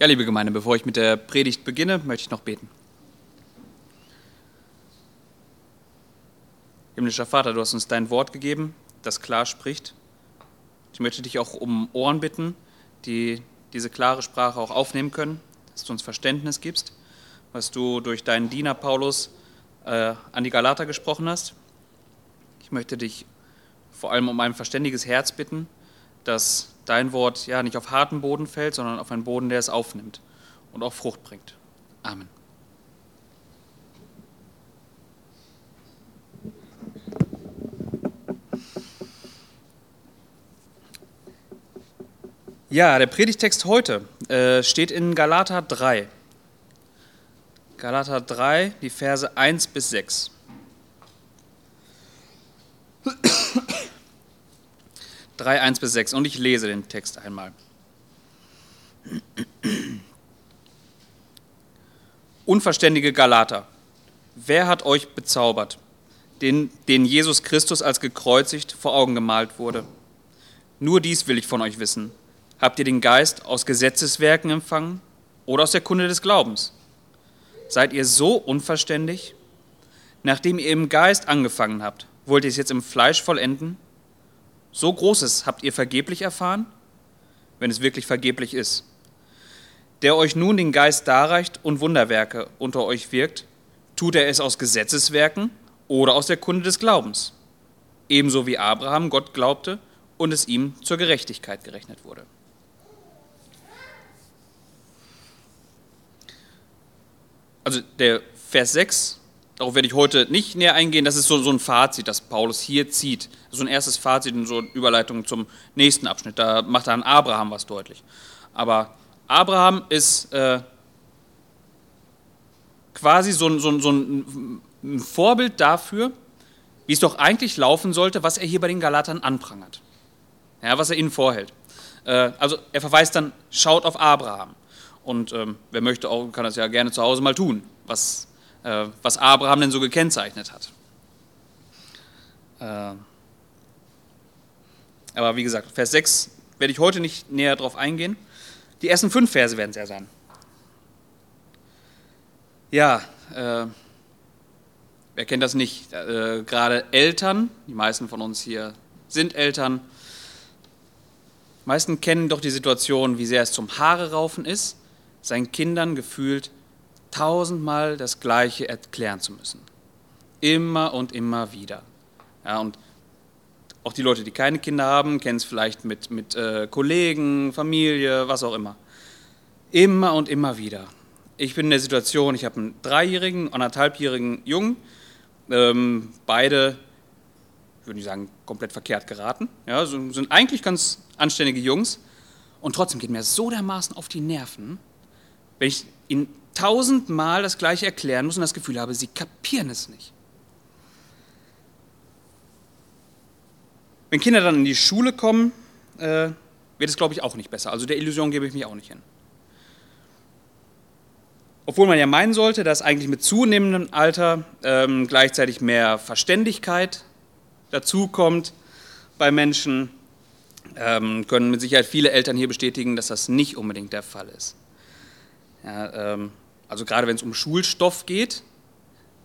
Ja, liebe Gemeinde, bevor ich mit der Predigt beginne, möchte ich noch beten. Himmlischer Vater, du hast uns dein Wort gegeben, das klar spricht. Ich möchte dich auch um Ohren bitten, die diese klare Sprache auch aufnehmen können, dass du uns Verständnis gibst, was du durch deinen Diener Paulus äh, an die Galater gesprochen hast. Ich möchte dich vor allem um ein verständiges Herz bitten, dass dein Wort ja nicht auf harten Boden fällt, sondern auf einen Boden, der es aufnimmt und auch Frucht bringt. Amen. Ja, der Predigtext heute äh, steht in Galater 3. Galater 3, die Verse 1 bis 6. 3, 1 bis 6. Und ich lese den Text einmal. Unverständige Galater, wer hat euch bezaubert, den, den Jesus Christus als gekreuzigt vor Augen gemalt wurde? Nur dies will ich von euch wissen. Habt ihr den Geist aus Gesetzeswerken empfangen oder aus der Kunde des Glaubens? Seid ihr so unverständig? Nachdem ihr im Geist angefangen habt, wollt ihr es jetzt im Fleisch vollenden? So Großes habt ihr vergeblich erfahren, wenn es wirklich vergeblich ist. Der euch nun den Geist darreicht und Wunderwerke unter euch wirkt, tut er es aus Gesetzeswerken oder aus der Kunde des Glaubens, ebenso wie Abraham Gott glaubte und es ihm zur Gerechtigkeit gerechnet wurde. Also der Vers 6 Darauf werde ich heute nicht näher eingehen. Das ist so, so ein Fazit, das Paulus hier zieht. So ein erstes Fazit und so eine Überleitung zum nächsten Abschnitt. Da macht er an Abraham was deutlich. Aber Abraham ist äh, quasi so, ein, so, so ein Vorbild dafür, wie es doch eigentlich laufen sollte, was er hier bei den Galatern anprangert. Ja, was er ihnen vorhält. Äh, also er verweist dann, schaut auf Abraham. Und ähm, wer möchte, auch, kann das ja gerne zu Hause mal tun, was was Abraham denn so gekennzeichnet hat. Äh, aber wie gesagt, Vers 6 werde ich heute nicht näher darauf eingehen. Die ersten fünf Verse werden es ja sein. Ja, äh, wer kennt das nicht? Äh, gerade Eltern, die meisten von uns hier sind Eltern. Die meisten kennen doch die Situation, wie sehr es zum Haare raufen ist, seinen Kindern gefühlt tausendmal das Gleiche erklären zu müssen. Immer und immer wieder. Ja, und auch die Leute, die keine Kinder haben, kennen es vielleicht mit, mit äh, Kollegen, Familie, was auch immer. Immer und immer wieder. Ich bin in der Situation, ich habe einen dreijährigen, anderthalbjährigen Jungen, ähm, beide, würde ich sagen, komplett verkehrt geraten. Ja, sind eigentlich ganz anständige Jungs. Und trotzdem geht mir so dermaßen auf die Nerven, wenn ich ihnen tausendmal das Gleiche erklären muss und das Gefühl habe, sie kapieren es nicht. Wenn Kinder dann in die Schule kommen, äh, wird es, glaube ich, auch nicht besser. Also der Illusion gebe ich mich auch nicht hin. Obwohl man ja meinen sollte, dass eigentlich mit zunehmendem Alter ähm, gleichzeitig mehr Verständigkeit dazukommt bei Menschen, ähm, können mit Sicherheit viele Eltern hier bestätigen, dass das nicht unbedingt der Fall ist. Ja, ähm, also gerade wenn es um Schulstoff geht,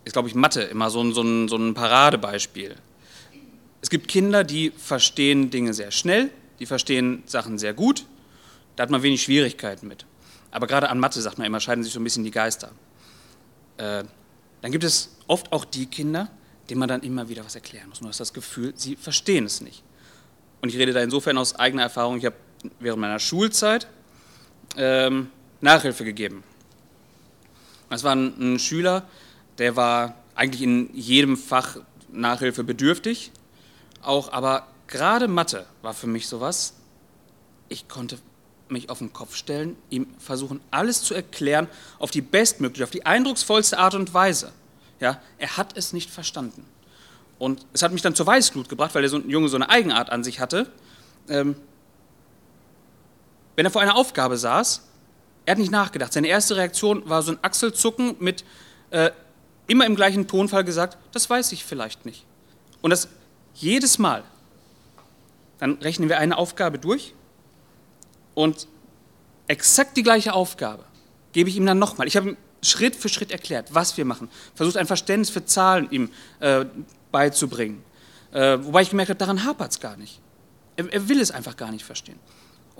ist, glaube ich, Mathe immer so ein, so, ein, so ein Paradebeispiel. Es gibt Kinder, die verstehen Dinge sehr schnell, die verstehen Sachen sehr gut, da hat man wenig Schwierigkeiten mit. Aber gerade an Mathe, sagt man immer, scheiden sich so ein bisschen die Geister. Äh, dann gibt es oft auch die Kinder, denen man dann immer wieder was erklären muss. Du hast das Gefühl, sie verstehen es nicht. Und ich rede da insofern aus eigener Erfahrung. Ich habe während meiner Schulzeit ähm, Nachhilfe gegeben. Das war ein, ein Schüler, der war eigentlich in jedem Fach Nachhilfe bedürftig, auch, aber gerade Mathe war für mich sowas. Ich konnte mich auf den Kopf stellen, ihm versuchen, alles zu erklären auf die bestmögliche, auf die eindrucksvollste Art und Weise. Ja, er hat es nicht verstanden. Und es hat mich dann zur Weißglut gebracht, weil der Junge so eine Eigenart an sich hatte. Ähm, wenn er vor einer Aufgabe saß, er hat nicht nachgedacht. Seine erste Reaktion war so ein Achselzucken mit äh, immer im gleichen Tonfall gesagt, das weiß ich vielleicht nicht. Und das jedes Mal. Dann rechnen wir eine Aufgabe durch und exakt die gleiche Aufgabe gebe ich ihm dann nochmal. Ich habe ihm Schritt für Schritt erklärt, was wir machen. Versucht ein Verständnis für Zahlen ihm äh, beizubringen. Äh, wobei ich gemerkt habe, daran hapert es gar nicht. Er, er, will es einfach gar nicht verstehen.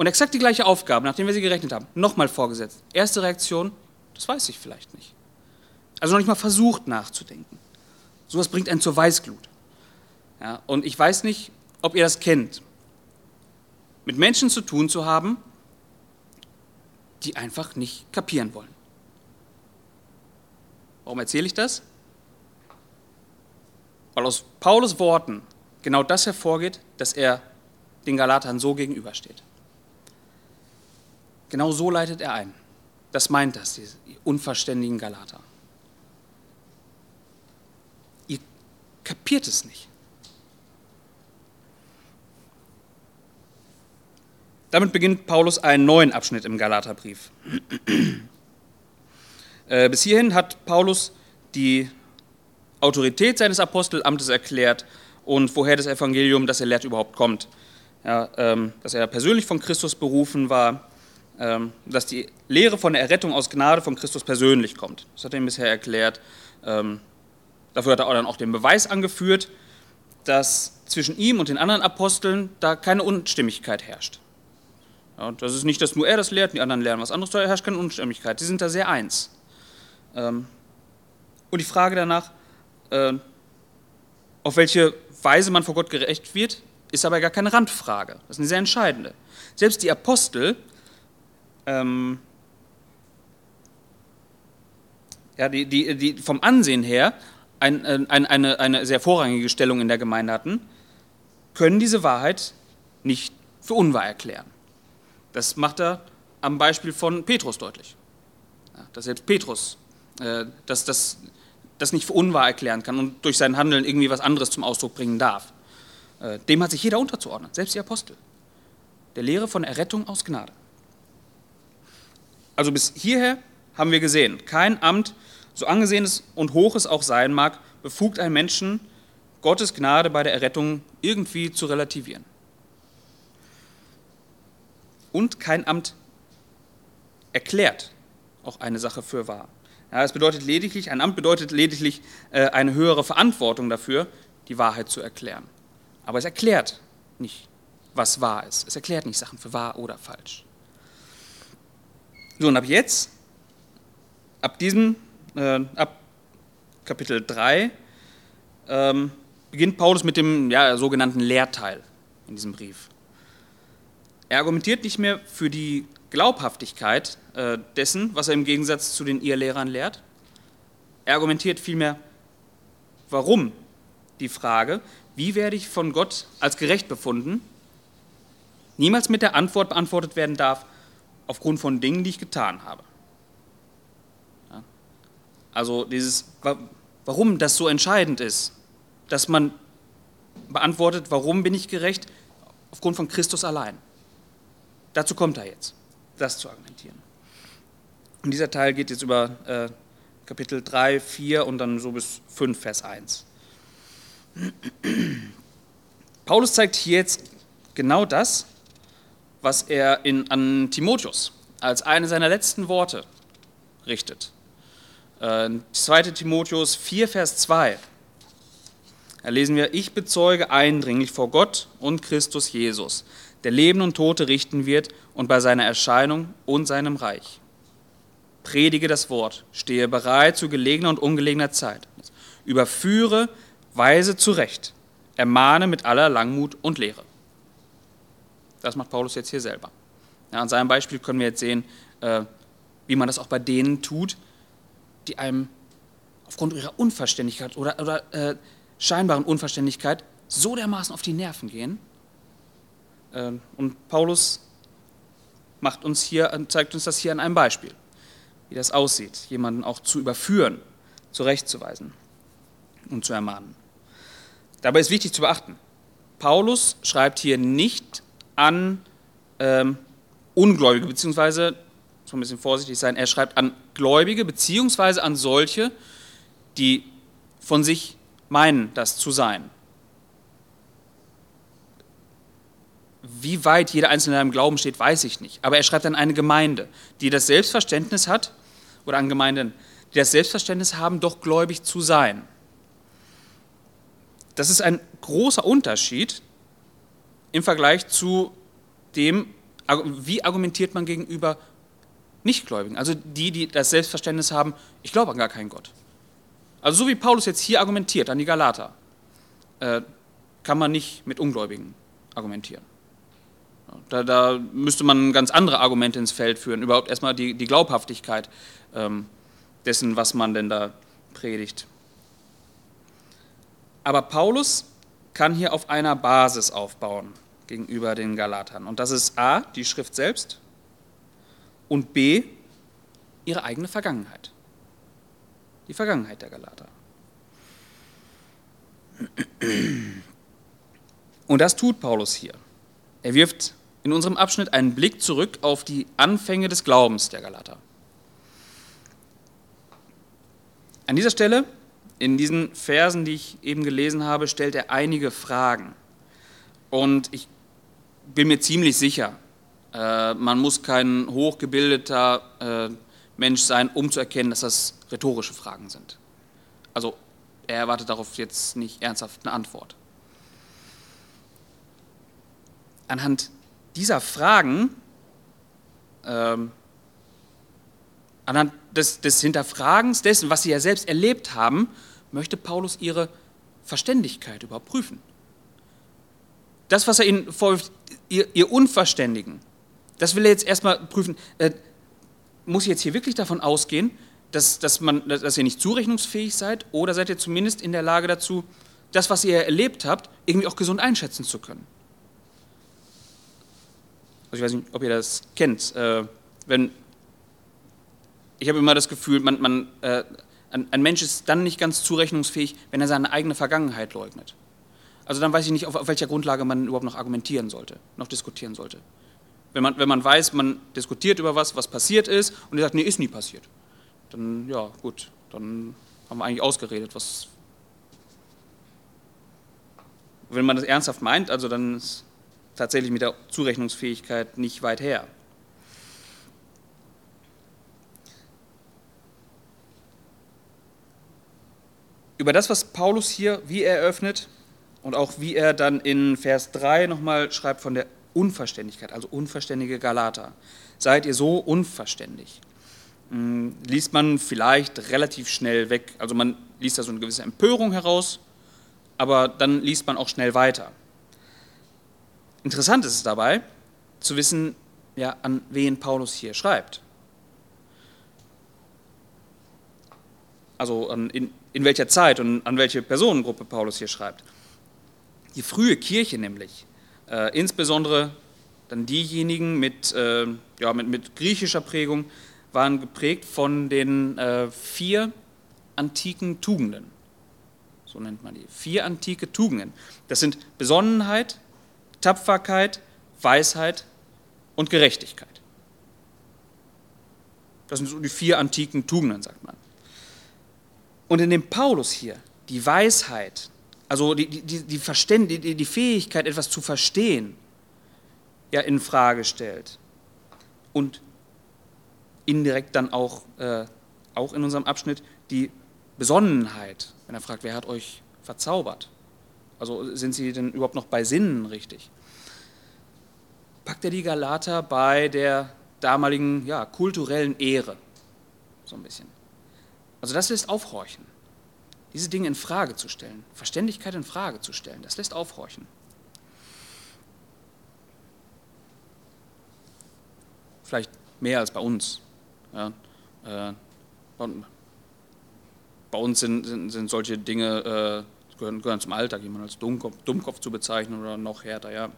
Und exakt die gleiche Aufgabe, nachdem wir sie gerechnet haben, nochmal vorgesetzt. Erste Reaktion, das weiß ich vielleicht nicht. Also noch nicht mal versucht nachzudenken. Sowas bringt einen zur Weißglut. Ja, und ich weiß nicht, ob ihr das kennt. Mit Menschen zu tun zu haben, die einfach nicht kapieren wollen. Warum erzähle ich das? Weil aus Paulus Worten genau das hervorgeht, dass er den Galatern so gegenübersteht. Genau so leitet er ein. Das meint das, die unverständigen Galater. Ihr kapiert es nicht. Damit beginnt Paulus einen neuen Abschnitt im Galaterbrief. Äh, bis hierhin hat Paulus die Autorität seines Apostelamtes erklärt und woher das Evangelium, das er lehrt, überhaupt kommt. Ja, ähm, dass er persönlich von Christus berufen war, dass die Lehre von der Errettung aus Gnade von Christus persönlich kommt. Das hat er ihm bisher erklärt. Ähm, dafür hat er dann auch den Beweis angeführt, dass zwischen ihm und den anderen Aposteln da keine Unstimmigkeit herrscht. Ja, das ist nicht, dass nur er das lehrt, die anderen lernen was anderes, da herrscht keine Unstimmigkeit. Die sind da sehr eins. Ähm, und die Frage danach, äh, auf welche Weise man vor Gott gerecht wird, ist aber gar keine Randfrage. Das ist eine sehr entscheidende. Selbst die Apostel, ähm, ja, die, die, die vom Ansehen her ein, ein, eine, eine sehr vorrangige Stellung in der Gemeinde hatten, können diese Wahrheit nicht für unwahr erklären. Das macht er am Beispiel von Petrus deutlich. Ja, dass selbst Petrus äh, das, das, das nicht für unwahr erklären kann und durch sein Handeln irgendwie was anderes zum Ausdruck bringen darf. Äh, dem hat sich jeder unterzuordnen, selbst die Apostel. Der Lehre von Errettung aus Gnade. Also bis hierher haben wir gesehen, kein Amt, so angesehen es und hoch es auch sein mag, befugt einen Menschen, Gottes Gnade bei der Errettung irgendwie zu relativieren und kein Amt erklärt auch eine Sache für wahr. Ja, es bedeutet lediglich, ein Amt bedeutet lediglich äh, eine höhere Verantwortung dafür, die Wahrheit zu erklären. Aber es erklärt nicht, was wahr ist. Es erklärt nicht Sachen für wahr oder falsch. So, und ab jetzt, ab diesem, äh, ab Kapitel 3, ähm, beginnt Paulus mit dem ja, sogenannten Lehrteil in diesem Brief. Er argumentiert nicht mehr für die Glaubhaftigkeit äh, dessen, was er im Gegensatz zu den Irrlehrern lehrt. Er argumentiert vielmehr, warum die Frage, wie werde ich von Gott als gerecht befunden, niemals mit der Antwort beantwortet werden darf, aufgrund von Dingen, die ich getan habe. Ja? Also dieses, warum das so entscheidend ist, dass man beantwortet, warum bin ich gerecht, aufgrund von Christus allein. Dazu kommt er jetzt, das zu argumentieren. Und dieser Teil geht jetzt über äh, Kapitel 3, 4 und dann so bis 5, Vers 1. Paulus zeigt hier jetzt genau das, was er in, an Timotheus als eine seiner letzten Worte richtet. Äh, 2. Timotheus 4, Vers 2. Da lesen wir, ich bezeuge eindringlich vor Gott und Christus Jesus, der Leben und Tote richten wird und bei seiner Erscheinung und seinem Reich. Predige das Wort, stehe bereit zu gelegener und ungelegener Zeit. Überführe, weise zurecht, ermahne mit aller Langmut und Lehre. Das macht Paulus jetzt hier selber. Ja, an seinem Beispiel können wir jetzt sehen, äh, wie man das auch bei denen tut, die einem aufgrund ihrer Unverständlichkeit oder, oder äh, scheinbaren Unverständlichkeit so dermaßen auf die Nerven gehen, ähm, und Paulus macht uns hier, zeigt uns das hier an einem Beispiel, wie das aussieht, jemanden auch zu überführen, zurechtzuweisen und zu ermahnen. Dabei ist wichtig zu beachten, Paulus schreibt hier nicht an ähm, Ungläubige, beziehungsweise, muss ein bisschen vorsichtig sein, er schreibt an Gläubige, beziehungsweise an solche, die von sich meinen, das zu sein. wie weit jeder Einzelne in einem Glauben steht, weiß ich nicht. Aber er schreibt an eine Gemeinde, die das Selbstverständnis hat, oder an Gemeinden, die das Selbstverständnis haben, doch gläubig zu sein. Das ist ein großer Unterschied im Vergleich zu dem, wie argumentiert man gegenüber Nichtgläubigen, also die, die das Selbstverständnis haben, ich glaube an gar keinen Gott. Also so wie Paulus jetzt hier argumentiert an die Galater, äh, kann man nicht mit Ungläubigen argumentieren. Da, da, müsste man ganz andere Argumente ins Feld führen, überhaupt erstmal die, die Glaubhaftigkeit ähm, dessen, was man denn da predigt. Aber Paulus kann hier auf einer Basis aufbauen gegenüber den Galatern. Und das ist A, die Schrift selbst und B, ihre eigene Vergangenheit. Die Vergangenheit der Galater. Und das tut Paulus hier. Er wirft in unserem Abschnitt einen Blick zurück auf die Anfänge des Glaubens der Galater. An dieser Stelle, in diesen Versen, die ich eben gelesen habe, stellt er einige Fragen. Und ich bin mir ziemlich sicher, äh, man muss kein hochgebildeter äh, Mensch sein, um zu erkennen, dass das rhetorische Fragen sind. Also er erwartet darauf jetzt nicht ernsthaft eine Antwort. Anhand dieser Fragen, ähm, anhand des, des Hinterfragens dessen, was sie ja selbst erlebt haben, möchte Paulus ihre Verständigkeit überprüfen. Das, was er ihnen vorwirft, ihr, ihr Unverständigen, das will er jetzt erstmal prüfen. Äh, muss ich jetzt hier wirklich davon ausgehen, dass, dass, man, dass ihr nicht zurechnungsfähig seid oder seid ihr zumindest in der Lage dazu, das, was ihr erlebt habt, irgendwie auch gesund einschätzen zu können? Also ich weiß nicht, ob ihr das kennt. Äh, wenn, ich habe immer das Gefühl, man, man, äh, ein, ein, Mensch ist dann nicht ganz zurechnungsfähig, wenn er seine eigene Vergangenheit leugnet. Also dann weiß ich nicht, auf, auf welcher Grundlage man überhaupt noch argumentieren sollte, noch diskutieren sollte. Wenn man, wenn man weiß, man diskutiert über was, was passiert ist, und er sagt, nee, ist nie passiert, dann, ja, gut, dann haben wir eigentlich ausgeredet, was. Wenn man das ernsthaft meint, also dann ist tatsächlich mit der Zurechnungsfähigkeit nicht weit her. Über das, was Paulus hier wie er eröffnet und auch wie er dann in Vers 3 nochmal schreibt von der Unverständigkeit, also unverständige Galater. Seid ihr so unverständig? Hm, liest man vielleicht relativ schnell weg. Also man liest da so eine gewisse Empörung heraus, aber dann liest man auch schnell weiter. Interessant ist es dabei, zu wissen, ja, an wen Paulus hier schreibt. Also in, in welcher Zeit und an welche Personengruppe Paulus hier schreibt. Die frühe Kirche nämlich äh, insbesondere dann diejenigen mit, äh, ja, mit, mit, griechischer Prägung waren geprägt von den äh, vier antiken Tugenden. So nennt man die. Vier antike Tugenden. Das sind Besonnenheit, Tapferkeit, Weisheit und Gerechtigkeit. Das sind so die vier antiken Tugenden, sagt man. Und in dem Paulus hier, die Weisheit, also die, die, die, Verständ, die, die Fähigkeit, etwas zu verstehen, ja, in Frage stellt. Und indirekt dann auch, äh, auch in unserem Abschnitt die Besonnenheit, wenn er fragt, wer hat euch verzaubert? Also sind sie denn überhaupt noch bei Sinnen richtig? Packt er die Galater bei der damaligen ja, kulturellen Ehre, so ein bisschen. Also das lässt aufhorchen diese Dinge in Frage zu stellen, Verständigkeit in Frage zu stellen, das lässt aufhorchen. Vielleicht mehr als bei uns. Ja, äh, bei uns sind, sind, sind solche Dinge, äh, gehören, gehören, zum Alltag, jemanden als Dummkopf, Dummkopf, zu bezeichnen oder noch härter. Ja.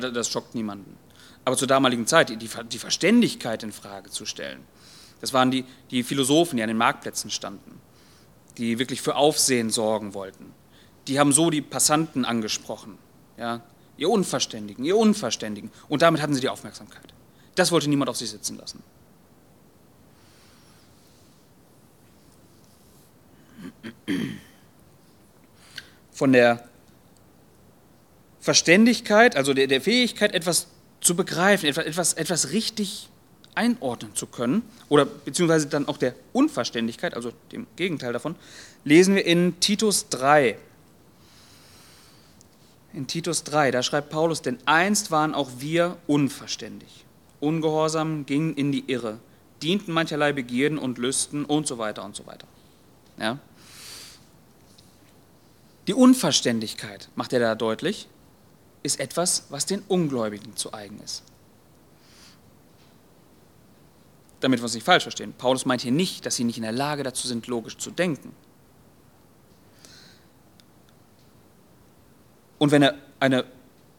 das schockt niemanden. Aber zur damaligen Zeit, die, die Verständigkeit in Frage zu stellen, das waren die, die Philosophen, die an den Marktplätzen standen die wirklich für Aufsehen sorgen wollten. Die haben so die Passanten angesprochen, ja, ihr Unverständigen, ihr Unverständigen. Und damit hatten sie die Aufmerksamkeit. Das wollte niemand auf sich sitzen lassen. Von der Verständigkeit, also der, der Fähigkeit, etwas zu begreifen, etwas, etwas, etwas richtig einordnen zu können, oder beziehungsweise dann auch der Unverständlichkeit, also dem Gegenteil davon, lesen wir in Titus 3. In Titus 3, da schreibt Paulus, denn einst waren auch wir unverständig, ungehorsam, gingen in die Irre, dienten mancherlei Begierden und Lüsten und so weiter und so weiter. Ja? Die Unverständlichkeit, macht er da deutlich, ist etwas, was den Ungläubigen zu eigen ist. Damit wir uns nicht falsch verstehen. Paulus meint hier nicht, dass sie nicht in der Lage dazu sind, logisch zu denken. Und wenn er eine,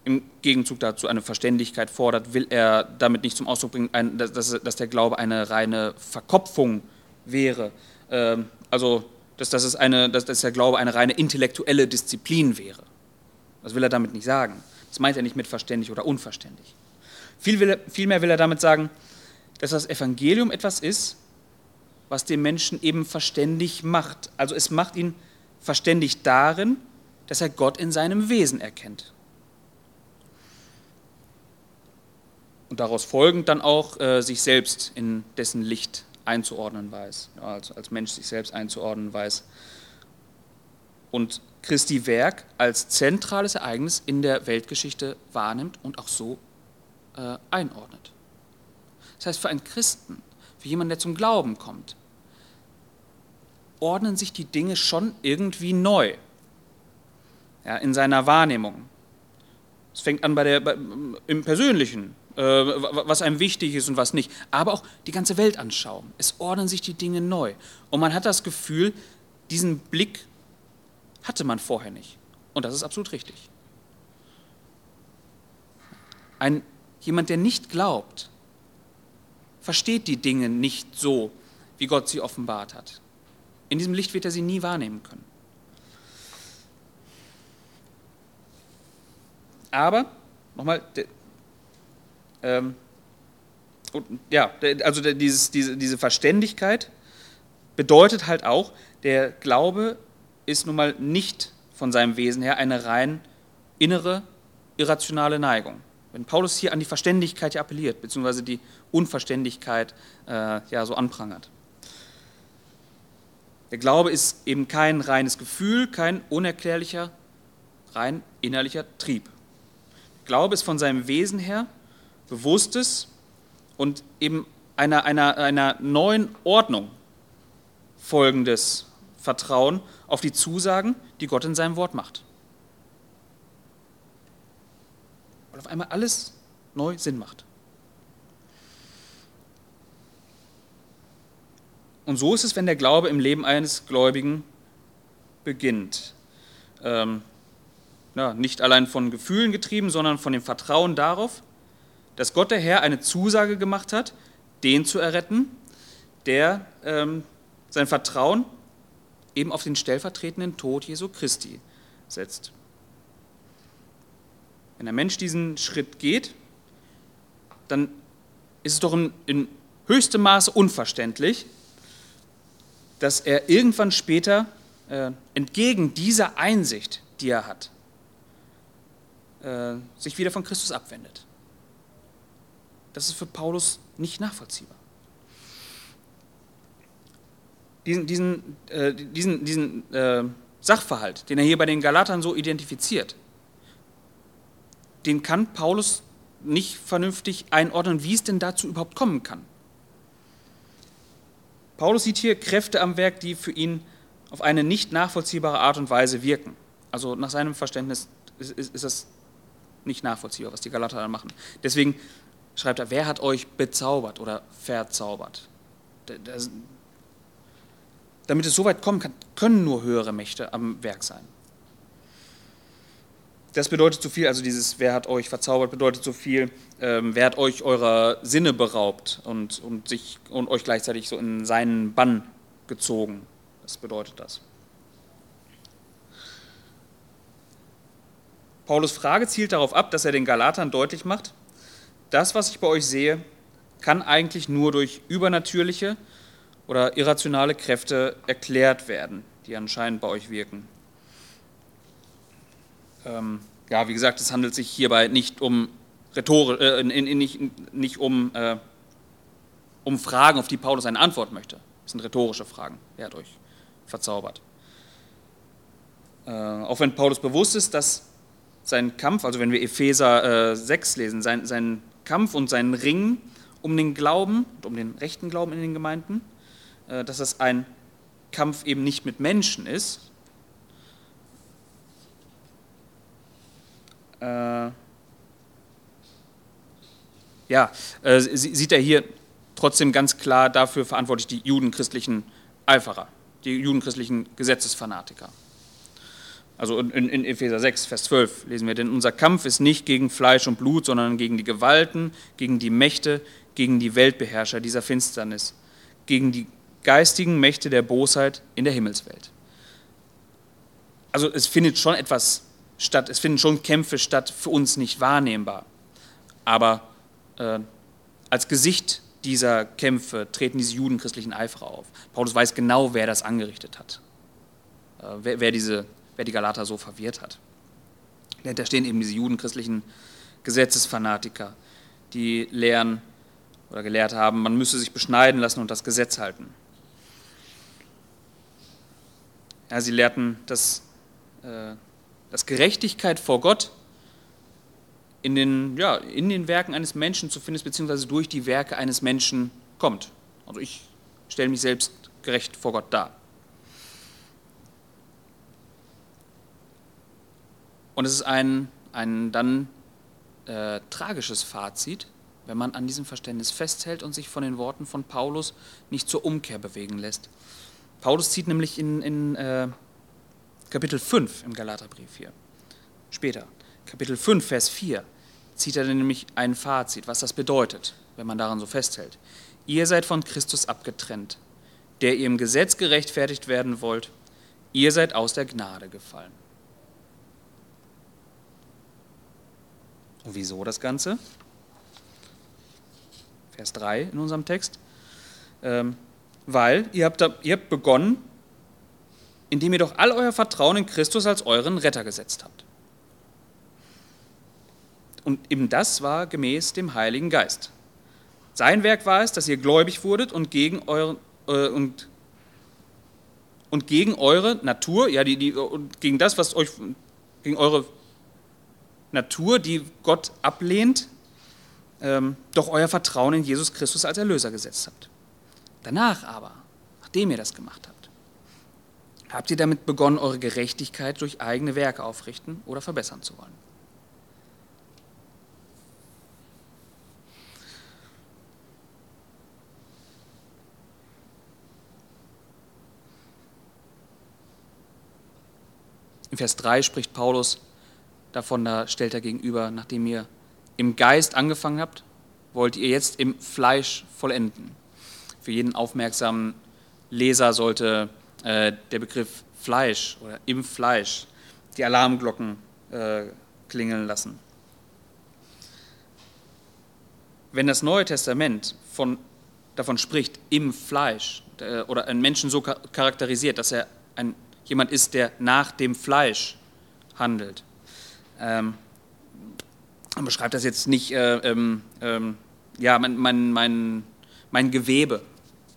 im Gegenzug dazu eine Verständigkeit fordert, will er damit nicht zum Ausdruck bringen, dass, der Glaube eine reine Verkopfung wäre. Ähm, also, dass, dass, es eine, dass, dass der Glaube eine reine intellektuelle Disziplin wäre. Das will er damit nicht sagen. Das meint er nicht mit verständig oder unverständlich. Viel will er, vielmehr will er damit sagen, dass das Evangelium etwas ist, was den Menschen eben verständig macht. Also es macht ihn verständig darin, dass er Gott in seinem Wesen erkennt. Und daraus folgend dann auch äh, sich selbst in dessen Licht einzuordnen weiß, also als Mensch sich selbst einzuordnen weiß. Und Christi Werk als zentrales Ereignis in der Weltgeschichte wahrnimmt und auch so äh, einordnet. Das heißt, für einen Christen, für jemanden, der zum Glauben kommt, ordnen sich die Dinge schon irgendwie neu ja, in seiner Wahrnehmung. Es fängt an bei der, bei, im Persönlichen, äh, was einem wichtig ist und was nicht, aber auch die ganze Weltanschauung. Es ordnen sich die Dinge neu. Und man hat das Gefühl, diesen Blick hatte man vorher nicht. Und das ist absolut richtig. Ein, jemand, der nicht glaubt, versteht die Dinge nicht so, wie Gott sie offenbart hat. In diesem Licht wird er sie nie wahrnehmen können. Aber, nochmal, ähm, ja, also dieses, diese, diese Verständigkeit bedeutet halt auch, der Glaube ist nun mal nicht von seinem Wesen her eine rein innere, irrationale Neigung. Wenn Paulus hier an die Verständigkeit appelliert, beziehungsweise die Unverständigkeit äh, ja, so anprangert. Der Glaube ist eben kein reines Gefühl, kein unerklärlicher, rein innerlicher Trieb. Glaube ist von seinem Wesen her bewusstes und eben einer, einer, einer neuen Ordnung folgendes Vertrauen auf die Zusagen, die Gott in seinem Wort macht. Und auf einmal alles neu Sinn macht. Und so ist es, wenn der Glaube im Leben eines Gläubigen beginnt. Ähm, ja, nicht allein von Gefühlen getrieben, sondern von dem Vertrauen darauf, dass Gott der Herr eine Zusage gemacht hat, den zu erretten, der ähm, sein Vertrauen eben auf den stellvertretenden Tod Jesu Christi setzt. Wenn der Mensch diesen Schritt geht, dann ist es doch in, in höchstem Maße unverständlich, dass er irgendwann später äh, entgegen dieser Einsicht, die er hat, äh, sich wieder von Christus abwendet. Das ist für Paulus nicht nachvollziehbar diesen, diesen, äh, diesen, diesen äh, Sachverhalt, den er hier bei den Galatern so identifiziert, den kann Paulus nicht vernünftig einordnen, wie es denn dazu überhaupt kommen kann. Paulus sieht hier Kräfte am Werk, die für ihn auf eine nicht nachvollziehbare Art und Weise wirken. Also nach seinem Verständnis ist, ist, ist das nicht nachvollziehbar, was die Galater da machen. Deswegen schreibt er, wer hat euch bezaubert oder verzaubert? Das, damit es so weit kommen kann, können nur höhere Mächte am Werk sein. Das bedeutet so viel, also dieses Wer hat euch verzaubert, bedeutet so viel, ähm, wer hat euch eurer Sinne beraubt und, und, sich, und euch gleichzeitig so in seinen Bann gezogen. Das bedeutet das. Paulus Frage zielt darauf ab, dass er den Galatern deutlich macht, das, was ich bei euch sehe, kann eigentlich nur durch übernatürliche, oder irrationale Kräfte erklärt werden, die anscheinend bei euch wirken. Ähm, ja, wie gesagt, es handelt sich hierbei nicht um rhetorisch, äh, nicht, nicht um, äh, um Fragen, auf die Paulus eine Antwort möchte. Das sind rhetorische Fragen. Er hat euch verzaubert. Äh, auch wenn Paulus bewusst ist, dass sein Kampf, also wenn wir Epheser äh, 6 lesen, sein, sein Kampf und sein Ringen um den Glauben, um den rechten Glauben in den Gemeinden, äh, dass das ein Kampf eben nicht mit Menschen ist. Ja, äh, sieht er hier trotzdem ganz klar dafür verantwortlich die judenchristlichen Eiferer, die judenchristlichen Gesetzesfanatiker. Also in, in, Epheser 6, Vers 12 lesen wir, denn unser Kampf ist nicht gegen Fleisch und Blut, sondern gegen die Gewalten, gegen die Mächte, gegen die Weltbeherrscher dieser Finsternis, gegen die geistigen Mächte der Bosheit in der Himmelswelt. Also es findet schon etwas statt, es finden schon Kämpfe statt, für uns nicht wahrnehmbar. Aber äh, als Gesicht dieser Kämpfe treten diese judenchristlichen Eiferer auf. Paulus weiß genau, wer das angerichtet hat, äh, wer, wer, diese, wer die Galater so verwirrt hat. Da stehen eben diese judenchristlichen Gesetzesfanatiker, die lehren oder gelehrt haben, man müsse sich beschneiden lassen und das Gesetz halten. Ja, sie lehrten, dass, äh, dass Gerechtigkeit vor Gott in den, ja, in den Werken eines Menschen zu finden ist, beziehungsweise durch die Werke eines Menschen kommt. Also ich stelle mich selbst gerecht vor Gott dar. Und es ist ein, ein dann äh, tragisches Fazit, wenn man an diesem Verständnis festhält und sich von den Worten von Paulus nicht zur Umkehr bewegen lässt. Paulus zieht nämlich in, in äh, Kapitel 5 im Galaterbrief hier, später, Kapitel 5, Vers 4, zieht er nämlich ein Fazit, was das bedeutet, wenn man daran so festhält. Ihr seid von Christus abgetrennt, der ihr im Gesetz gerechtfertigt werden wollt. Ihr seid aus der Gnade gefallen. Und wieso das Ganze? Vers 3 in unserem Text. Ähm, weil ihr habt, ihr habt begonnen, indem ihr doch all euer Vertrauen in Christus als euren Retter gesetzt habt. Und eben das war gemäß dem Heiligen Geist. Sein Werk war es, dass ihr gläubig wurdet und gegen eure, äh, und, und gegen eure Natur, ja, die, die, und gegen das, was euch, gegen eure Natur, die Gott ablehnt, ähm, doch euer Vertrauen in Jesus Christus als Erlöser gesetzt habt. Danach aber, nachdem ihr das gemacht habt, habt ihr damit begonnen, eure Gerechtigkeit durch eigene Werke aufrichten oder verbessern zu wollen. In Vers 3 spricht Paulus davon, da stellt er gegenüber, nachdem ihr im Geist angefangen habt, wollt ihr jetzt im Fleisch vollenden. Für jeden aufmerksamen Leser sollte äh, der Begriff Fleisch oder im Fleisch die Alarmglocken äh, klingeln lassen. Wenn das Neue Testament von, davon spricht, im Fleisch, äh, oder einen Menschen so charakterisiert, dass er ein jemand ist, der nach dem Fleisch handelt. Ähm, man beschreibt das jetzt nicht, äh, ähm, ähm, ja, mein, mein, mein, mein Gewebe,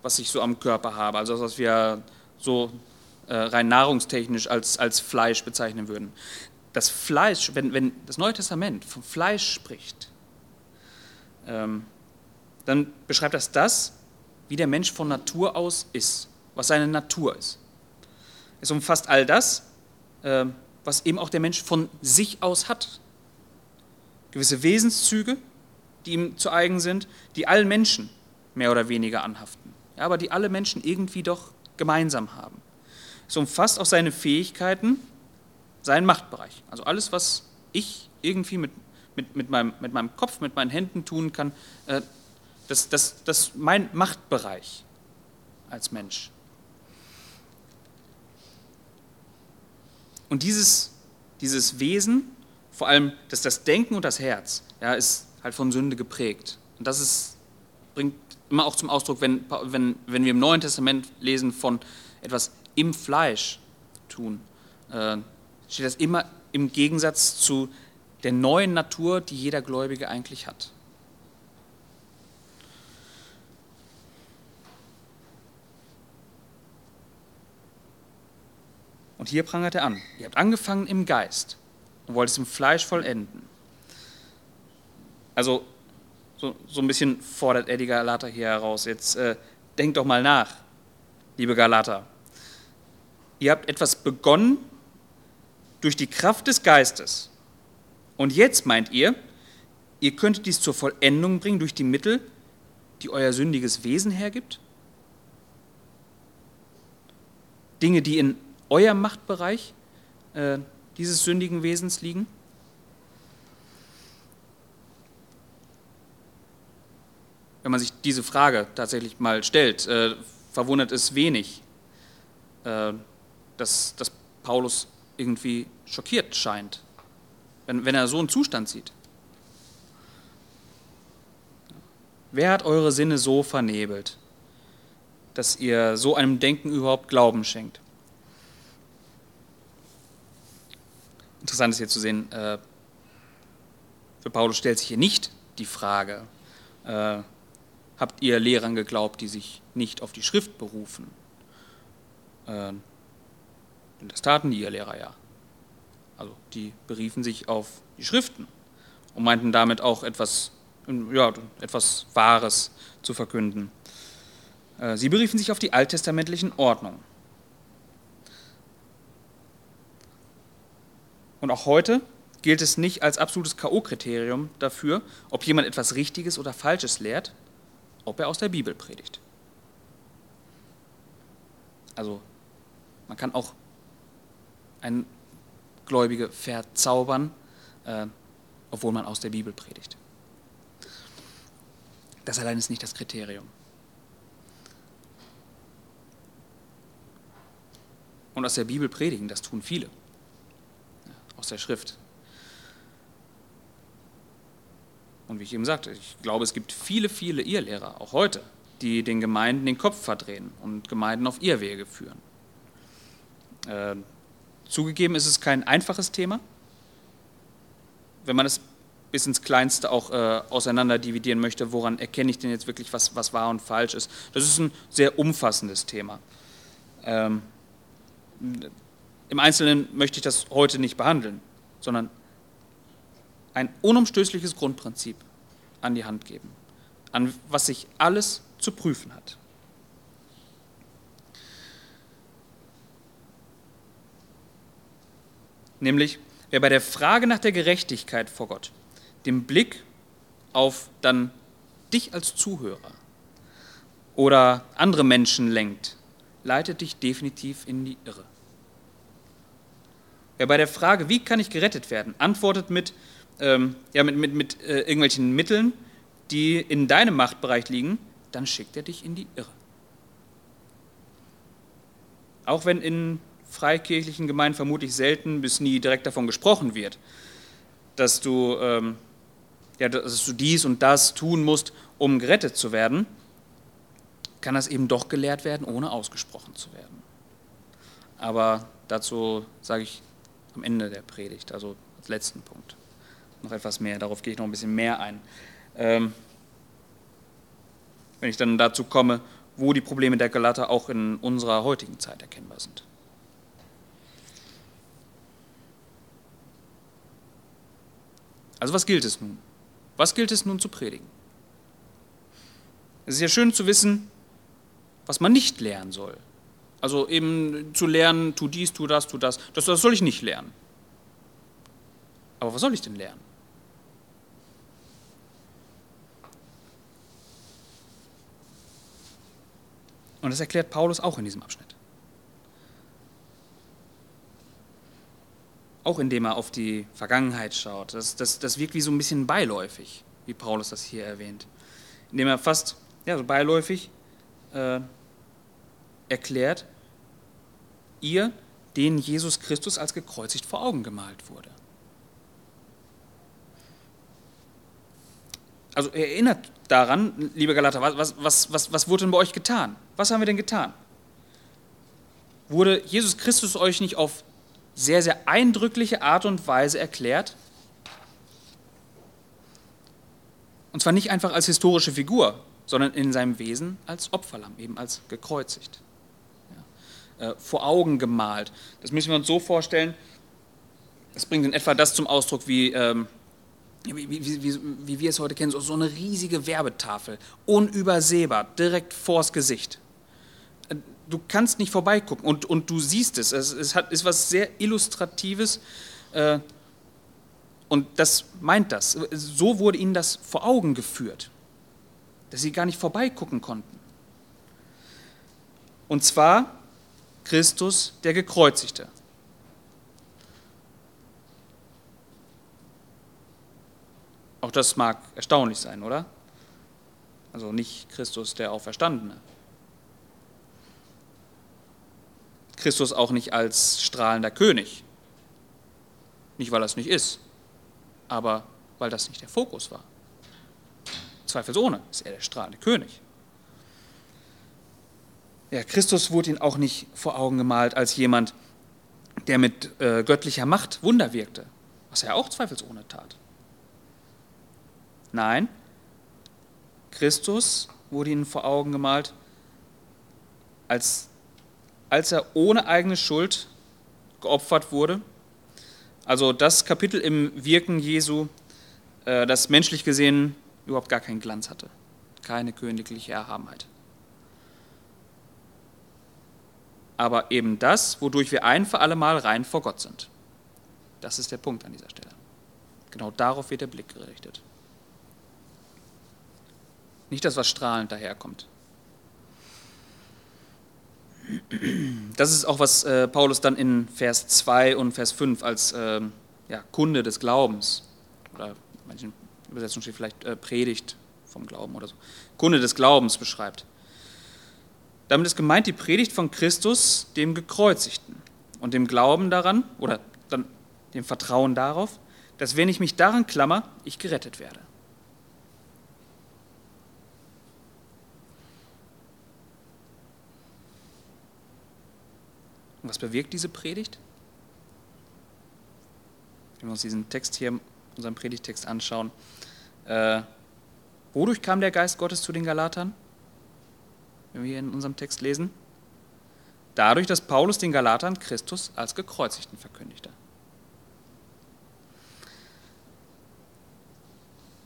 was ich so am Körper habe, also das, was wir so äh, rein nahrungstechnisch als, als Fleisch bezeichnen würden. Das Fleisch, wenn, wenn das Neue Testament vom Fleisch spricht, ähm, dann beschreibt das das, wie der Mensch von Natur aus ist, was seine Natur ist. Es umfasst all das, ähm, was eben auch der Mensch von sich aus hat. Gewisse Wesenszüge, die ihm zu eigen sind, die allen Menschen mehr oder weniger anhaften, ja, aber die alle Menschen irgendwie doch gemeinsam haben. Es umfasst auch seine Fähigkeiten, seinen Machtbereich. Also alles, was ich irgendwie mit, mit, mit, meinem, mit meinem Kopf, mit meinen Händen tun kann, äh, das, das, das mein Machtbereich als Mensch. Und dieses, dieses Wesen, vor allem das, das Denken und das Herz, ja, ist halt von Sünde geprägt. Und das ist, bringt immer auch zum Ausdruck, wenn, wenn, wenn wir im Neuen Testament lesen von etwas im Fleisch tun, äh, steht das immer im Gegensatz zu der neuen Natur, die jeder Gläubige eigentlich hat. Und hier prangert er an. Ihr habt angefangen im Geist und wollt es im Fleisch vollenden. Also so, so ein bisschen fordert er die Galater hier heraus. Jetzt äh, denkt doch mal nach, liebe Galater. Ihr habt etwas begonnen durch die Kraft des Geistes. Und jetzt meint ihr, ihr könntet dies zur Vollendung bringen durch die Mittel, die euer sündiges Wesen hergibt? Dinge, die in euer Machtbereich äh, dieses sündigen Wesens liegen? Wenn man sich diese Frage tatsächlich mal stellt, äh, verwundert es wenig, äh, dass, dass Paulus irgendwie schockiert scheint, wenn, wenn er so einen Zustand sieht. Wer hat eure Sinne so vernebelt, dass ihr so einem Denken überhaupt Glauben schenkt? Interessant ist hier zu sehen, äh, für Paulus stellt sich hier nicht die Frage, äh, habt ihr Lehrern geglaubt, die sich nicht auf die Schrift berufen? Äh, das taten die ihr Lehrer ja. Also die beriefen sich auf die Schriften und meinten damit auch etwas, ja, etwas Wahres zu verkünden. Äh, sie beriefen sich auf die alttestamentlichen Ordnungen. Und auch heute gilt es nicht als absolutes K.O.-Kriterium dafür, ob jemand etwas Richtiges oder Falsches lehrt, ob er aus der Bibel predigt. Also man kann auch einen Gläubige verzaubern, äh, obwohl man aus der Bibel predigt. Das allein ist nicht das Kriterium. Und aus der Bibel predigen, das tun viele aus der Schrift. Und wie ich eben sagte, ich glaube, es gibt viele, viele Irrlehrer, auch heute, die den Gemeinden den Kopf verdrehen und Gemeinden auf Irrwege führen. Äh, zugegeben ist es kein einfaches Thema, wenn man es bis ins Kleinste auch äh, auseinander dividieren möchte, woran erkenne ich denn jetzt wirklich, was, was wahr und falsch ist. Das ist ein sehr umfassendes Thema. Ähm, im Einzelnen möchte ich das heute nicht behandeln, sondern ein unumstößliches Grundprinzip an die Hand geben, an was sich alles zu prüfen hat. Nämlich, wer bei der Frage nach der Gerechtigkeit vor Gott den Blick auf dann dich als Zuhörer oder andere Menschen lenkt, leitet dich definitiv in die Irre. Wer bei der Frage, wie kann ich gerettet werden, antwortet mit, ähm, ja, mit, mit, mit äh, irgendwelchen Mitteln, die in deinem Machtbereich liegen, dann schickt er dich in die Irre. Auch wenn in freikirchlichen Gemeinden vermutlich selten bis nie direkt davon gesprochen wird, dass du, ähm, ja, dass du dies und das tun musst, um gerettet zu werden, kann das eben doch gelehrt werden, ohne ausgesprochen zu werden. Aber dazu sage ich am Ende der Predigt, also als letzten Punkt. Noch etwas mehr, darauf gehe ich noch ein bisschen mehr ein. Ähm, wenn ich dann dazu komme, wo die Probleme der Galater auch in unserer heutigen Zeit erkennbar sind. Also was gilt es nun? Was gilt es nun zu predigen? Es ist ja schön zu wissen, was man nicht lernen soll. Also eben zu lernen, tu dies, tu das, tu das, das, das soll ich nicht lernen. Aber was soll ich denn lernen? Und das erklärt Paulus auch in diesem Abschnitt. Auch indem er auf die Vergangenheit schaut. Das, das, das wirkt wie so ein bisschen beiläufig, wie Paulus das hier erwähnt. Indem er fast ja, so beiläufig äh, erklärt, ihr, den Jesus Christus als gekreuzigt vor Augen gemalt wurde. Also erinnert daran, liebe Galater, was, was, was, was wurde denn bei euch getan? Was haben wir denn getan? Wurde Jesus Christus euch nicht auf sehr, sehr eindrückliche Art und Weise erklärt? Und zwar nicht einfach als historische Figur, sondern in seinem Wesen als Opferlamm, eben als gekreuzigt. Ja. Äh, vor Augen gemalt. Das müssen wir uns so vorstellen, es bringt in etwa das zum Ausdruck, wie, ähm, wie, wie, wie, wir es heute kennen, so, so eine riesige Werbetafel, unübersehbar, direkt vors Gesicht. Äh, du kannst nicht vorbeigucken und, und du siehst es. Es, es hat, ist was sehr Illustratives. Äh, und das meint das. So wurde ihnen das vor Augen geführt, dass sie gar nicht vorbeigucken konnten. Und zwar Christus, der Gekreuzigte. Auch das mag erstaunlich sein, oder? Also nicht Christus, der Auferstandene. Christus auch nicht als strahlender König. Nicht, weil er es nicht ist, aber weil das nicht der Fokus war. Zweifelsohne ist er der strahlende König. Ja, Christus wurde ihn auch nicht vor Augen gemalt als jemand, der mit äh, göttlicher Macht Wunder wirkte, was er auch zweifelsohne tat. Nein, Christus wurde ihnen vor Augen gemalt, als, als er ohne eigene Schuld geopfert wurde also das Kapitel im Wirken Jesu, äh, das menschlich gesehen überhaupt gar keinen Glanz hatte, keine königliche Erhabenheit. Aber eben das, wodurch wir ein für alle Mal rein vor Gott sind. Das ist der Punkt an dieser Stelle. Genau darauf wird der Blick gerichtet. Nicht das, was strahlend daherkommt. Das ist auch, was äh, Paulus dann in Vers 2 und Vers 5 als äh, ja, Kunde des Glaubens, oder in manchen Übersetzungen steht vielleicht äh, Predigt vom Glauben oder so, Kunde des Glaubens beschreibt. Damit ist gemeint die Predigt von Christus, dem Gekreuzigten, und dem Glauben daran, oder dann dem Vertrauen darauf, dass wenn ich mich daran klammer, ich gerettet werde. Was bewirkt diese Predigt? Wenn wir uns diesen Text hier, unseren Predigtext anschauen, äh, wodurch kam der Geist Gottes zu den Galatern? Wenn wir hier in unserem Text lesen. Dadurch, dass Paulus den Galatern Christus als Gekreuzigten verkündigte.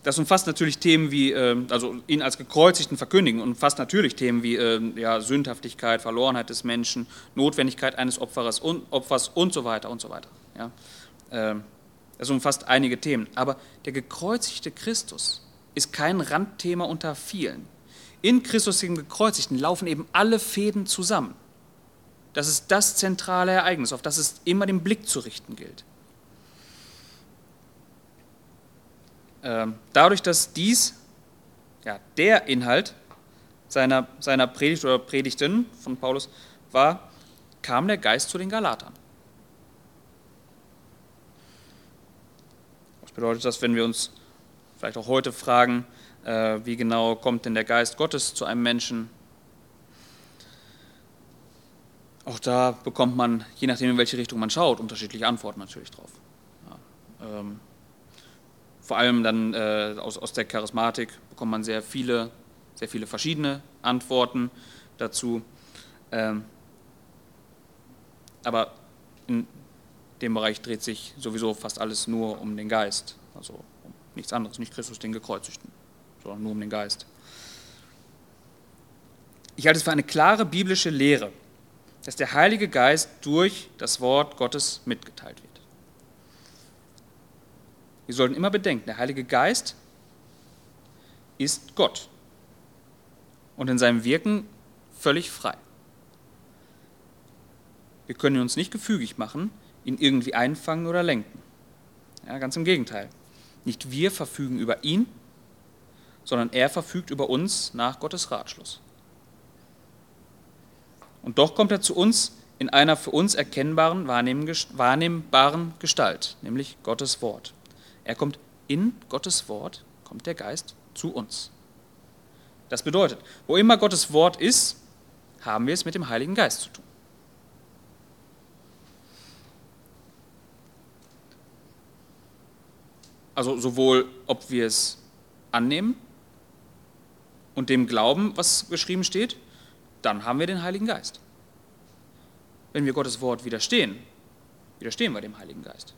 Das umfasst natürlich Themen wie, ähm, also ihn als gekreuzigten verkündigen, umfasst natürlich Themen wie ähm, ja, Sündhaftigkeit, Verlorenheit des Menschen, Notwendigkeit eines Opfers und, Opfers und so weiter und so weiter. Ja. Ähm, das umfasst einige Themen. Aber der gekreuzigte Christus ist kein Randthema unter vielen. In Christus dem Gekreuzigten laufen eben alle Fäden zusammen. Das ist das zentrale Ereignis, auf das es immer den Blick zu richten gilt. Dadurch, dass dies ja, der Inhalt seiner, seiner Predigt oder Predigten von Paulus war, kam der Geist zu den Galatern. Was bedeutet das, wenn wir uns vielleicht auch heute fragen, äh, wie genau kommt denn der Geist Gottes zu einem Menschen? Auch da bekommt man, je nachdem in welche Richtung man schaut, unterschiedliche Antworten natürlich drauf. Ja, ähm, vor allem dann äh, aus, aus der Charismatik bekommt man sehr viele, sehr viele verschiedene Antworten dazu. Ähm, aber in dem Bereich dreht sich sowieso fast alles nur um den Geist. Also um nichts anderes, nicht Christus den Gekreuzigten, sondern nur um den Geist. Ich halte es für eine klare biblische Lehre, dass der Heilige Geist durch das Wort Gottes mitgeteilt wird. Wir sollten immer bedenken, der Heilige Geist ist Gott und in seinem Wirken völlig frei. Wir können ihn uns nicht gefügig machen, ihn irgendwie einfangen oder lenken. Ja, ganz im Gegenteil. Nicht wir verfügen über ihn, sondern er verfügt über uns nach Gottes Ratschluss. Und doch kommt er zu uns in einer für uns erkennbaren, wahrnehmbaren Gestalt, nämlich Gottes Wort. Er kommt in Gottes Wort, kommt der Geist zu uns. Das bedeutet, wo immer Gottes Wort ist, haben wir es mit dem Heiligen Geist zu tun. Also sowohl, ob wir es annehmen und dem glauben, was geschrieben steht, dann haben wir den Heiligen Geist. Wenn wir Gottes Wort widerstehen, widerstehen wir dem Heiligen Geist.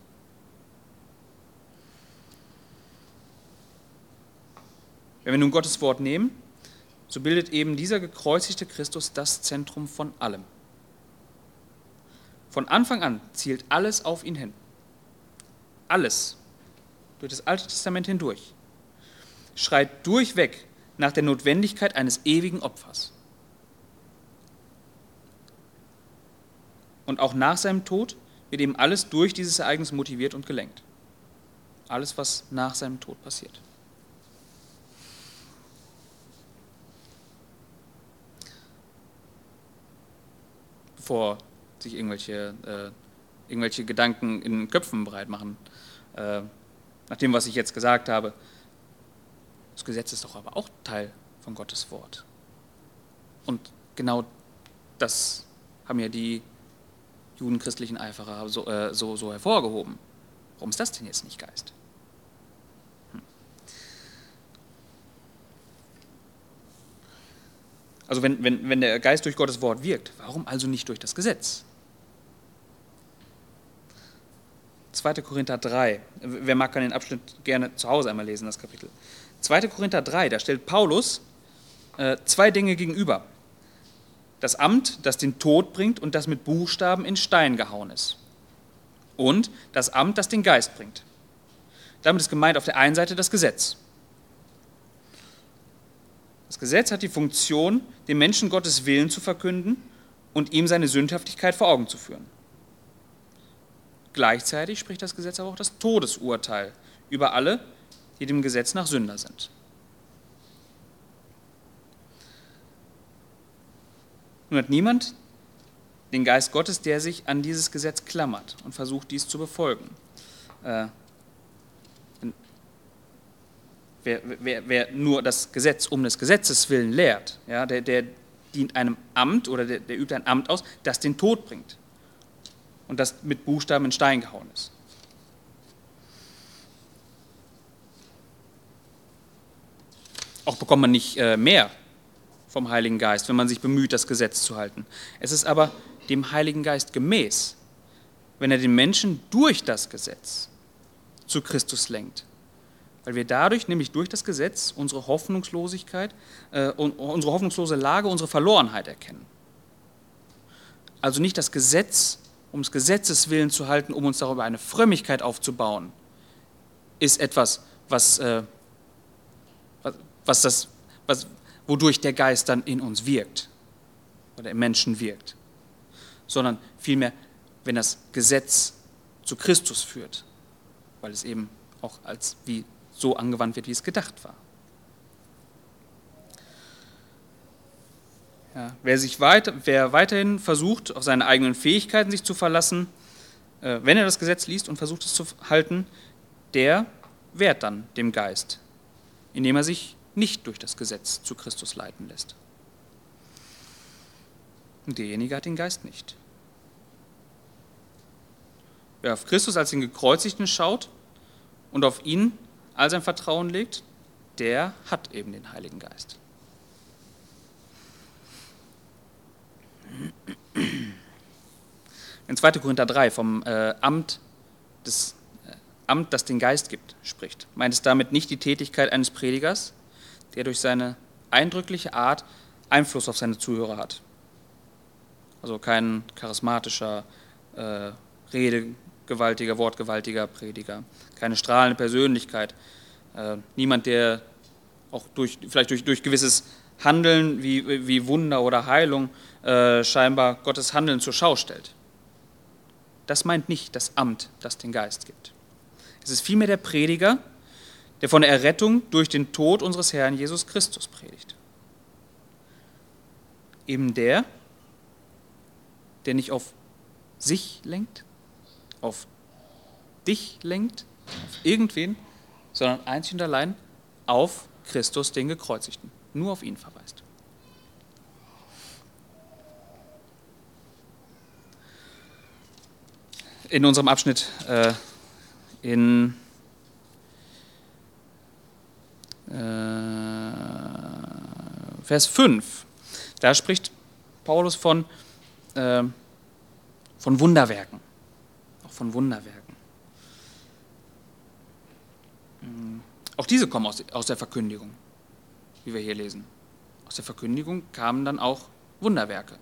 Wenn wir nun Gottes Wort nehmen, so bildet eben dieser gekreuzigte Christus das Zentrum von allem. Von Anfang an zielt alles auf ihn hin. Alles, durch das Alte Testament hindurch, schreit durchweg nach der Notwendigkeit eines ewigen Opfers. Und auch nach seinem Tod wird eben alles durch dieses Ereignis motiviert und gelenkt. Alles, was nach seinem Tod passiert. Bevor sich irgendwelche, äh, irgendwelche Gedanken in Köpfen breit machen, äh, nach dem, was ich jetzt gesagt habe, das Gesetz ist doch aber auch Teil von Gottes Wort. Und genau das haben ja die judenchristlichen Eiferer so, äh, so, so hervorgehoben. Warum ist das denn jetzt nicht Geist? Also wenn, wenn, wenn der Geist durch Gottes Wort wirkt, warum also nicht durch das Gesetz? 2. Korinther 3. Wer mag, kann den Abschnitt gerne zu Hause einmal lesen, das Kapitel. 2. Korinther 3, da stellt Paulus äh, zwei Dinge gegenüber das Amt, das den Tod bringt und das mit Buchstaben in Stein gehauen ist. Und das Amt, das den Geist bringt. Damit ist gemeint auf der einen Seite das Gesetz. Das Gesetz hat die Funktion, dem Menschen Gottes Willen zu verkünden und ihm seine Sündhaftigkeit vor Augen zu führen. Gleichzeitig spricht das Gesetz aber auch das Todesurteil über alle, die dem Gesetz nach Sünder sind. Nun hat niemand den Geist Gottes, der sich an dieses Gesetz klammert und versucht, dies zu befolgen. Äh, wer, wer, wer, nur das Gesetz um des Gesetzes willen lehrt, ja, der, der dient einem Amt oder der, der übt ein Amt aus, das den Tod bringt und das mit Buchstaben in Stein gehauen ist. Auch bekommt man nicht äh, mehr vom Heiligen Geist, wenn man sich bemüht, das Gesetz zu halten. Es ist aber dem Heiligen Geist gemäß, wenn er den Menschen durch das Gesetz zu Christus lenkt. Weil wir dadurch, nämlich durch das Gesetz, unsere Hoffnungslosigkeit, äh, unsere hoffnungslose Lage, unsere Verlorenheit erkennen. Also nicht das Gesetz um des Gesetzes willen zu halten, um uns darüber eine Frömmigkeit aufzubauen, ist etwas, was, äh, was, was das, was, wodurch der Geist dann in uns wirkt oder im Menschen wirkt, sondern vielmehr, wenn das Gesetz zu Christus führt, weil es eben auch als wie so angewandt wird, wie es gedacht war. Ja, wer, sich weit, wer weiterhin versucht, auf seine eigenen Fähigkeiten sich zu verlassen, äh, wenn er das Gesetz liest und versucht es zu halten, der wehrt dann dem Geist, indem er sich nicht durch das Gesetz zu Christus leiten lässt. Und derjenige hat den Geist nicht. Wer auf Christus als den Gekreuzigten schaut und auf ihn all sein Vertrauen legt, der hat eben den Heiligen Geist. In 2. Korinther 3 vom äh, Amt, des, äh, Amt, das den Geist gibt, spricht, meint es damit nicht die Tätigkeit eines Predigers, der durch seine eindrückliche Art Einfluss auf seine Zuhörer hat. Also kein charismatischer, äh, redegewaltiger, wortgewaltiger Prediger, keine strahlende Persönlichkeit, äh, niemand, der auch durch, vielleicht durch, durch gewisses Handeln wie, wie Wunder oder Heilung äh, scheinbar Gottes Handeln zur Schau stellt. Das meint nicht das Amt, das den Geist gibt. Es ist vielmehr der Prediger, der von der Errettung durch den Tod unseres Herrn Jesus Christus predigt. Eben der, der nicht auf sich lenkt, auf dich lenkt, auf irgendwen, sondern einzig und allein auf Christus, den Gekreuzigten. Nur auf ihn verweist. In unserem Abschnitt äh, in äh, Vers 5, da spricht Paulus von, äh, von Wunderwerken. Auch von Wunderwerken. Hm, auch diese kommen aus, aus der Verkündigung, wie wir hier lesen. Aus der Verkündigung kamen dann auch Wunderwerke.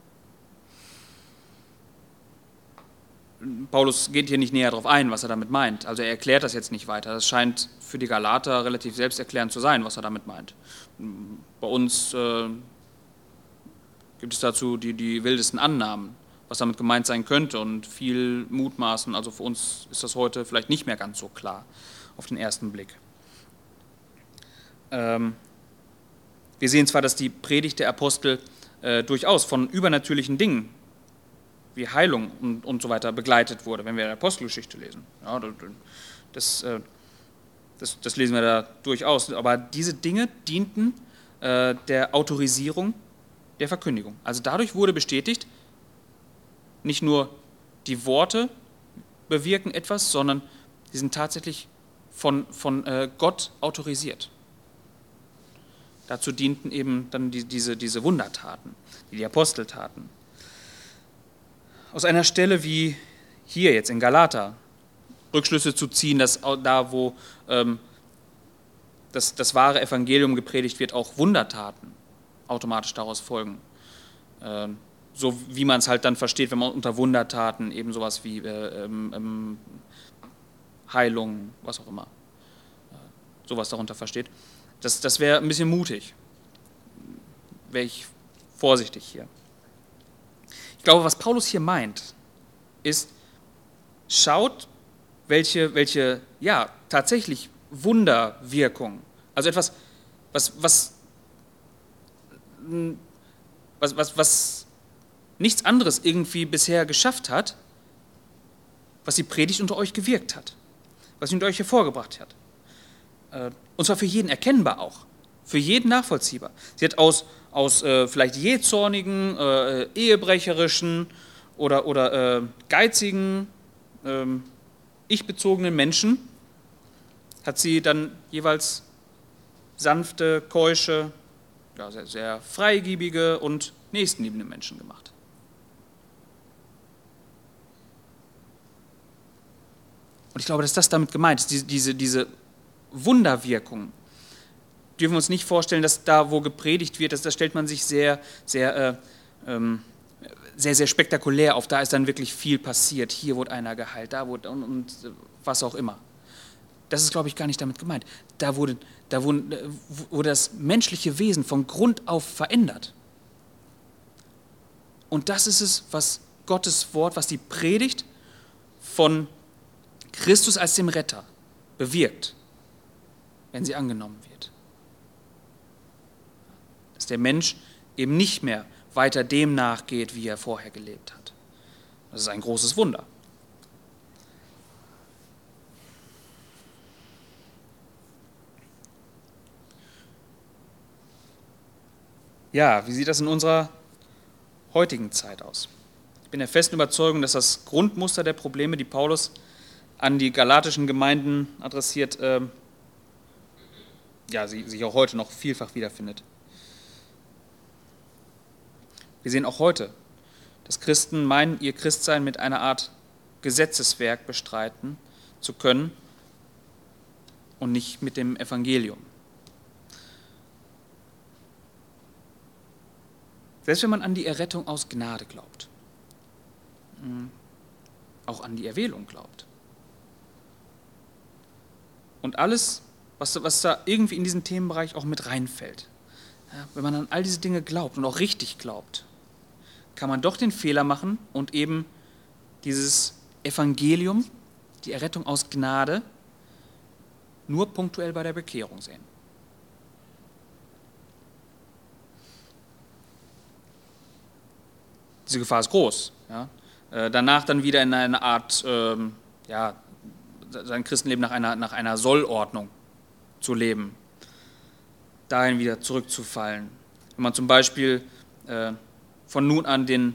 Paulus geht hier nicht näher darauf ein, was er damit meint. Also er erklärt das jetzt nicht weiter. Das scheint für die Galater relativ selbsterklärend zu sein, was er damit meint. Bei uns äh, gibt es dazu die, die wildesten Annahmen, was damit gemeint sein könnte und viel Mutmaßen. Also für uns ist das heute vielleicht nicht mehr ganz so klar auf den ersten Blick. Ähm, wir sehen zwar, dass die Predigt der Apostel äh, durchaus von übernatürlichen Dingen wie Heilung und, und so weiter begleitet wurde, wenn wir die Apostelgeschichte lesen. Ja, das, äh, das, das, lesen wir da durchaus. Aber diese Dinge dienten äh, der Autorisierung der Verkündigung. Also dadurch wurde bestätigt, nicht nur die Worte bewirken etwas, sondern sie sind tatsächlich von, von äh, Gott autorisiert. Dazu dienten eben dann die, diese, diese Wundertaten, die die Apostel taten aus einer Stelle wie hier jetzt in Galata Rückschlüsse zu ziehen, dass da, wo ähm, das, das wahre Evangelium gepredigt wird, auch Wundertaten automatisch daraus folgen. Ähm, so wie man es halt dann versteht, wenn man unter Wundertaten eben sowas wie äh, ähm, ähm Heilung, was auch immer, äh, sowas darunter versteht. Das, das wäre ein bisschen mutig. Wäre ich vorsichtig hier. Ich glaube, was Paulus hier meint, ist, schaut, welche, welche ja, tatsächlich Wunderwirkung, also etwas, was, was, was, was, was nichts anderes irgendwie bisher geschafft hat, was die Predigt unter euch gewirkt hat, was sie unter euch hervorgebracht hat. Äh, und zwar für jeden erkennbar auch, für jeden nachvollziehbar. Sie hat aus aus äh, vielleicht jähzornigen, äh, ehebrecherischen oder, oder äh, geizigen, ähm, ich-bezogenen Menschen hat sie dann jeweils sanfte, keusche, ja, sehr, sehr freigiebige und nächstenliebende Menschen gemacht. Und ich glaube, dass das damit gemeint ist, diese, diese, diese Wunderwirkung, dürfen wir uns nicht vorstellen, dass da, wo gepredigt wird, das, das stellt man sich sehr, sehr, äh, ähm, sehr, sehr spektakulär auf. Da ist dann wirklich viel passiert. Hier wurde einer geheilt, da wurde und, und was auch immer. Das ist, glaube ich, gar nicht damit gemeint. Da wurde, da wurde, wurde das menschliche Wesen von Grund auf verändert. Und das ist es, was Gottes Wort, was die Predigt von Christus als dem Retter bewirkt, wenn sie angenommen wird der Mensch eben nicht mehr weiter dem nachgeht, wie er vorher gelebt hat. Das ist ein großes Wunder. Ja, wie sieht das in unserer heutigen Zeit aus? Ich bin der festen Überzeugung, dass das Grundmuster der Probleme, die Paulus an die galatischen Gemeinden adressiert, äh, ja, sich auch heute noch vielfach wiederfindet. Wir sehen auch heute, dass Christen meinen, ihr Christsein mit einer Art Gesetzeswerk bestreiten zu können und nicht mit dem Evangelium. Selbst wenn man an die Errettung aus Gnade glaubt, hm, auch an die Erwählung glaubt. Und alles, was, was da irgendwie in diesen Themenbereich auch mit reinfällt. Ja, wenn man an all diese Dinge glaubt und auch richtig glaubt, kann man doch den Fehler machen und eben dieses Evangelium, die Errettung aus Gnade, nur punktuell bei der Bekehrung sehen. Diese Gefahr ist groß. Ja? Äh, danach dann wieder in eine Art, ähm, ja, sein Christenleben nach einer, nach einer Sollordnung zu leben, dahin wieder zurückzufallen. Wenn man zum Beispiel äh, von nun an den,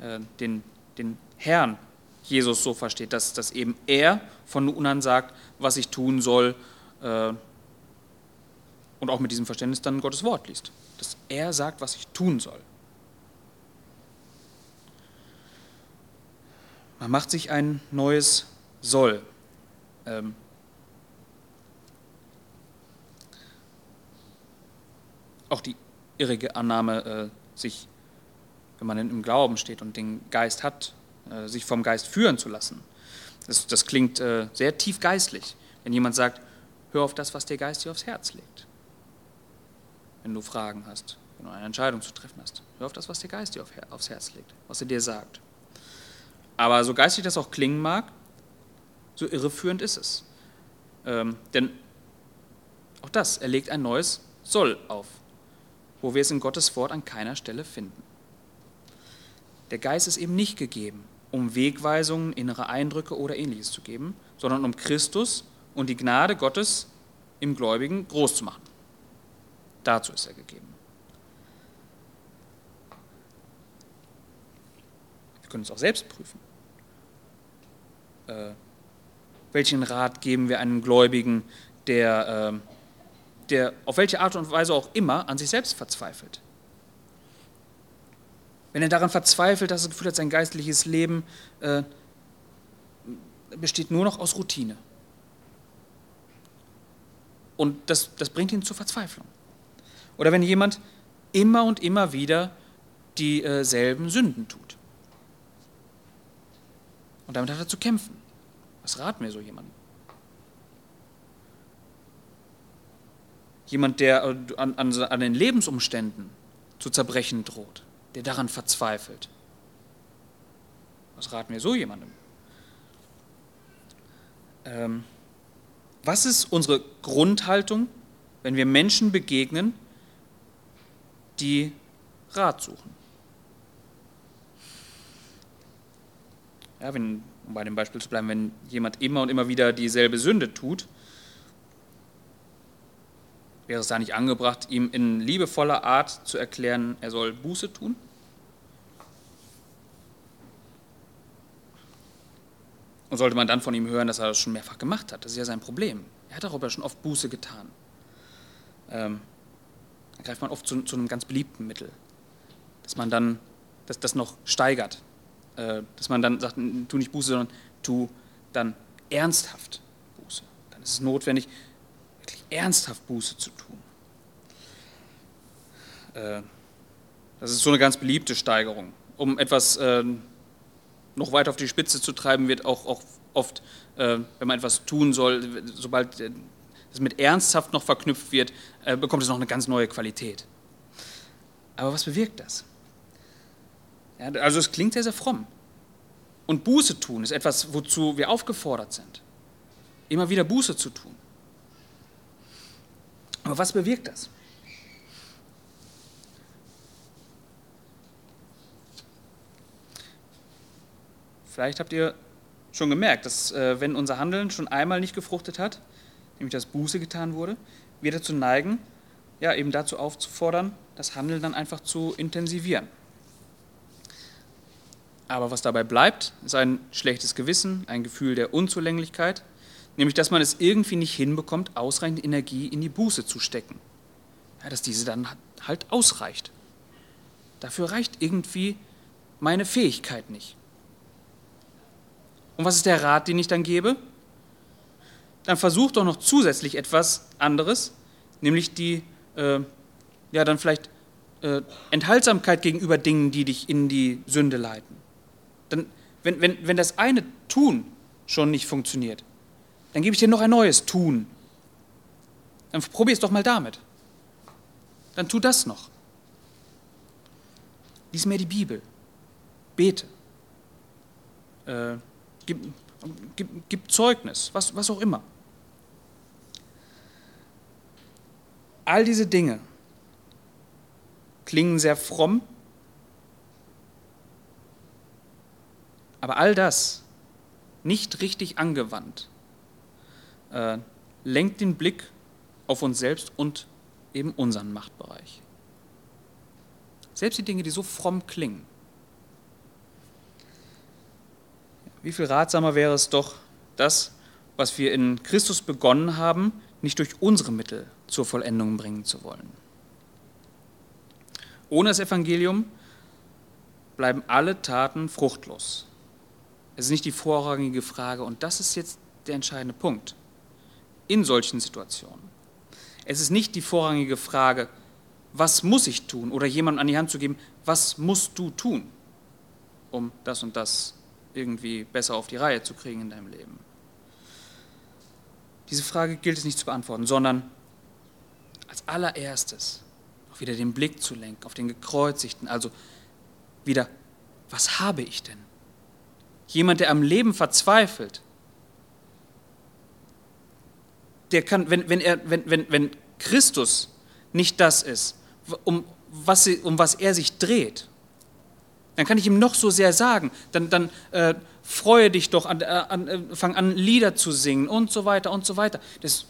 äh, den, den Herrn Jesus so versteht, dass, dass eben er von nun an sagt, was ich tun soll, äh, und auch mit diesem Verständnis dann Gottes Wort liest. Dass er sagt, was ich tun soll. Man macht sich ein neues Soll. Ähm, auch die irrige Annahme, äh, sich, wenn man im Glauben steht und den Geist hat, äh, sich vom Geist führen zu lassen. Das, das klingt äh, sehr tief geistlich, wenn jemand sagt, hör auf das, was der Geist dir aufs Herz legt. Wenn du Fragen hast, wenn du eine Entscheidung zu treffen hast, hör auf das, was der Geist dir aufs Herz legt, was er dir sagt. Aber so geistig das auch klingen mag, so irreführend ist es. Ähm, denn auch das, er legt ein neues Soll auf wo wir es in Gottes Wort an keiner Stelle finden. Der Geist ist eben nicht gegeben, um Wegweisungen, innere Eindrücke oder ähnliches zu geben, sondern um Christus und die Gnade Gottes im Gläubigen groß zu machen. Dazu ist er gegeben. Wir können es auch selbst prüfen. Äh, welchen Rat geben wir einem Gläubigen, der äh, der auf welche Art und Weise auch immer an sich selbst verzweifelt. Wenn er daran verzweifelt, dass er das Gefühl hat, sein geistliches Leben äh, besteht nur noch aus Routine. Und das, das bringt ihn zur Verzweiflung. Oder wenn jemand immer und immer wieder dieselben äh, Sünden tut. Und damit hat er zu kämpfen. Was raten wir so jemandem? Jemand, der äh, an, an, an den Lebensumständen zu zerbrechen droht, der daran verzweifelt. Was raten wir so jemandem? Ähm, was ist unsere Grundhaltung, wenn wir Menschen begegnen, die Rat suchen? Ja, wenn, um bei dem Beispiel zu bleiben, wenn jemand immer und immer wieder dieselbe Sünde tut, Wäre es da nicht angebracht, ihm in liebevoller Art zu erklären, er soll Buße tun? Und sollte man dann von ihm hören, dass er das schon mehrfach gemacht hat? Das ist ja sein Problem. Er hat darüber schon oft Buße getan. Ähm, da greift man oft zu, zu, einem ganz beliebten Mittel, dass man dann das, das noch steigert. Äh, dass man dann sagt, tu nicht Buße, sondern tu dann ernsthaft Buße. Dann ist es notwendig, wirklich ernsthaft Buße zu tun. Äh, das ist so eine ganz beliebte Steigerung. Um etwas äh, noch weiter auf die Spitze zu treiben, wird auch, oft, wenn man etwas tun soll, sobald es mit ernsthaft noch verknüpft wird, bekommt es noch eine ganz neue Qualität. Aber was bewirkt das? Ja, also es klingt sehr, sehr fromm. Und Buße tun ist etwas, wozu wir aufgefordert sind. Immer wieder Buße zu tun. Aber was bewirkt das? Vielleicht habt ihr schon gemerkt, dass äh, wenn unser Handeln schon einmal nicht gefruchtet hat, nämlich dass Buße getan wurde, wir dazu neigen, ja eben dazu aufzufordern, das Handeln dann einfach zu intensivieren. Aber was dabei bleibt, ist ein schlechtes Gewissen, ein Gefühl der Unzulänglichkeit Nämlich, dass man es irgendwie nicht hinbekommt, ausreichend Energie in die Buße zu stecken. Ja, dass diese dann halt ausreicht. Dafür reicht irgendwie meine Fähigkeit nicht. Und was ist der Rat, den ich dann gebe? Dann versuch doch noch zusätzlich etwas anderes, nämlich die, äh, ja, dann vielleicht äh, Enthaltsamkeit gegenüber Dingen, die dich in die Sünde leiten. Wenn, wenn, wenn das eine Tun schon nicht funktioniert, dann gebe ich dir noch ein neues Tun. Dann probier es doch mal damit. Dann tu das noch. Lies mir die Bibel. Bete. Äh, gib, gib, gib Zeugnis, was, was auch immer. All diese Dinge klingen sehr fromm, aber all das nicht richtig angewandt äh, lenkt den Blick auf uns selbst und eben unseren Machtbereich. Selbst die Dinge, die so fromm klingen. Wie viel ratsamer wäre es doch, das, was wir in Christus begonnen haben, nicht durch unsere Mittel zur Vollendung bringen zu wollen. Ohne das Evangelium bleiben alle Taten fruchtlos. Es ist nicht die vorrangige Frage und das ist jetzt der entscheidende Punkt in solchen Situationen. Es ist nicht die vorrangige Frage, was muss ich tun oder jemandem an die Hand zu geben, was musst du tun, um das und das irgendwie besser auf die Reihe zu kriegen in deinem Leben. Diese Frage gilt es nicht zu beantworten, sondern als allererstes auch wieder den Blick zu lenken auf den Gekreuzigten, also wieder, was habe ich denn? Jemand, der am Leben verzweifelt, der kann, wenn, wenn, er, wenn, wenn, wenn Christus nicht das ist, um was, um was er sich dreht, dann kann ich ihm noch so sehr sagen, dann, dann äh, freue dich doch, an, äh, an, äh, fang an Lieder zu singen und so weiter und so weiter. Das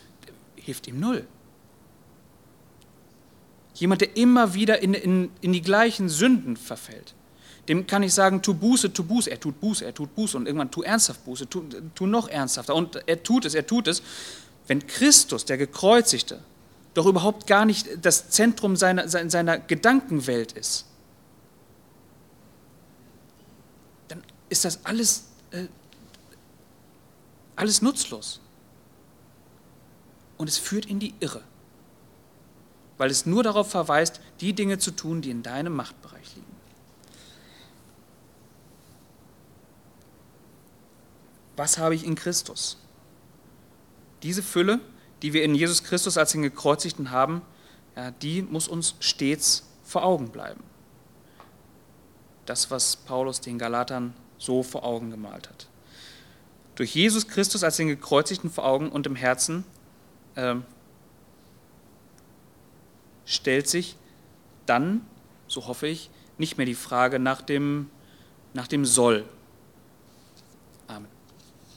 hilft ihm null. Jemand, der immer wieder in, in, in die gleichen Sünden verfällt, dem kann ich sagen, tu Buße, tu Buße. Er tut Buße, er tut Buße und irgendwann tu ernsthaft Buße, tu, tu noch ernsthafter. Und er tut es, er tut es. Wenn Christus, der Gekreuzigte, doch überhaupt gar nicht das Zentrum seiner, seiner Gedankenwelt ist, dann ist das alles, äh, alles nutzlos. Und es führt in die Irre, weil es nur darauf verweist, die Dinge zu tun, die in deinem Machtbereich liegen. Was habe ich in Christus? Diese Fülle, die wir in Jesus Christus als den Gekreuzigten haben, ja, die muss uns stets vor Augen bleiben. Das, was Paulus den Galatern so vor Augen gemalt hat. Durch Jesus Christus als den Gekreuzigten vor Augen und im Herzen äh, stellt sich dann, so hoffe ich, nicht mehr die Frage nach dem, nach dem Soll